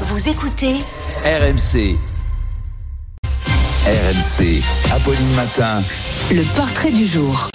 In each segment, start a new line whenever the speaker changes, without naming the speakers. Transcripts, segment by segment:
Vous écoutez
RMC. RMC. Apolline Matin.
le portrait du jour.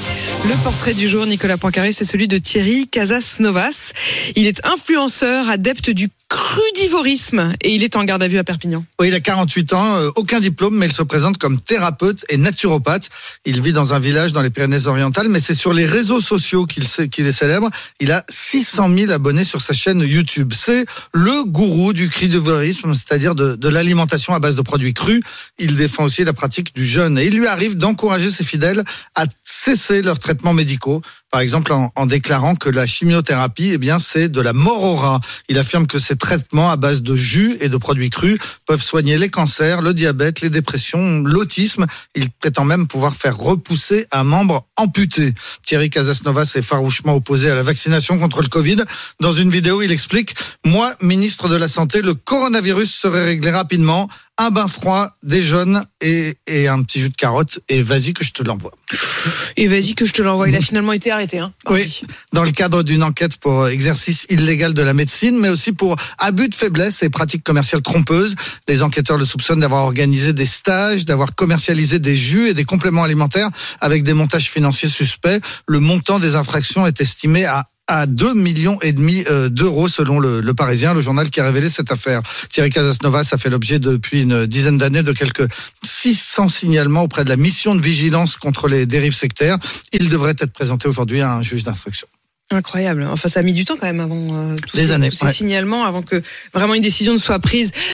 Le portrait du jour, Nicolas Poincaré, c'est celui de Thierry Casas-Novas. Il est influenceur, adepte du crudivorisme et il est en garde à vue à Perpignan.
Oui, il a 48 ans, euh, aucun diplôme, mais il se présente comme thérapeute et naturopathe. Il vit dans un village dans les Pyrénées-Orientales, mais c'est sur les réseaux sociaux qu'il est célèbre. Il a 600 000 abonnés sur sa chaîne YouTube. C'est le gourou du crudivorisme, c'est-à-dire de, l'alimentation à base de produits crus. Il défend aussi la pratique du jeûne et il lui arrive d'encourager ses fidèles à cesser leurs médicaux. Par exemple, en, en déclarant que la chimiothérapie, eh bien, c'est de la mort. Il affirme que ces traitements à base de jus et de produits crus peuvent soigner les cancers, le diabète, les dépressions, l'autisme. Il prétend même pouvoir faire repousser un membre amputé. Thierry Casasnovas est farouchement opposé à la vaccination contre le Covid. Dans une vidéo, il explique Moi, ministre de la Santé, le coronavirus serait réglé rapidement. Un bain froid, des jaunes et, et un petit jus de carotte. Et vas-y que je te l'envoie.
Et vas-y que je te l'envoie. Il a finalement été arrêté. Hein.
Oui, dans le cadre d'une enquête pour exercice illégal de la médecine, mais aussi pour abus de faiblesse et pratiques commerciales trompeuses. Les enquêteurs le soupçonnent d'avoir organisé des stages, d'avoir commercialisé des jus et des compléments alimentaires avec des montages financiers suspects. Le montant des infractions est estimé à à 2 millions et demi euh, d'euros selon le, le Parisien, le journal qui a révélé cette affaire. Thierry Casasnovas a fait l'objet depuis une dizaine d'années de quelques 600 signalements auprès de la mission de vigilance contre les dérives sectaires. Il devrait être présenté aujourd'hui à un juge d'instruction.
Incroyable. Enfin, ça a mis du temps quand même avant euh, tous
Des
ces,
années,
tous ces
ouais.
signalements, avant que vraiment une décision ne soit prise.